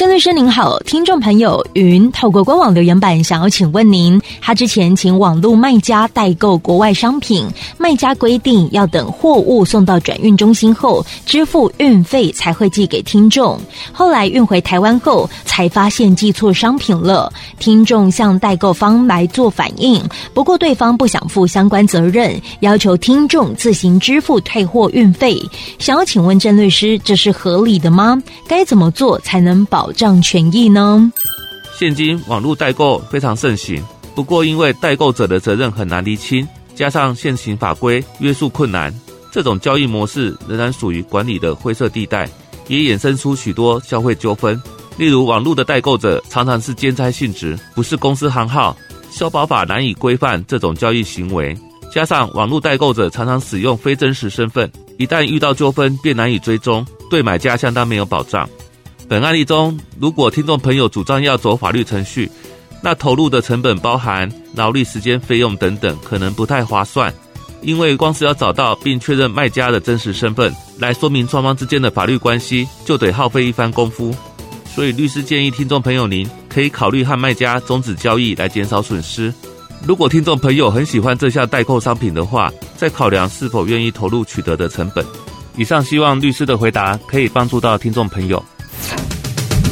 郑律师您好，听众朋友云透过官网留言板想要请问您，他之前请网络卖家代购国外商品，卖家规定要等货物送到转运中心后支付运费才会寄给听众，后来运回台湾后才发现寄错商品了，听众向代购方来做反应，不过对方不想负相关责任，要求听众自行支付退货运费，想要请问郑律师，这是合理的吗？该怎么做才能保保障权益呢？现今网络代购非常盛行，不过因为代购者的责任很难厘清，加上现行法规约束困难，这种交易模式仍然属于管理的灰色地带，也衍生出许多消费纠纷。例如，网络的代购者常常是兼差性质，不是公司行号，消保法难以规范这种交易行为。加上网络代购者常常使用非真实身份，一旦遇到纠纷便难以追踪，对买家相当没有保障。本案例中，如果听众朋友主张要走法律程序，那投入的成本包含劳力、时间、费用等等，可能不太划算。因为光是要找到并确认卖家的真实身份，来说明双方之间的法律关系，就得耗费一番功夫。所以，律师建议听众朋友您可以考虑和卖家终止交易，来减少损失。如果听众朋友很喜欢这项代购商品的话，再考量是否愿意投入取得的成本。以上希望律师的回答可以帮助到听众朋友。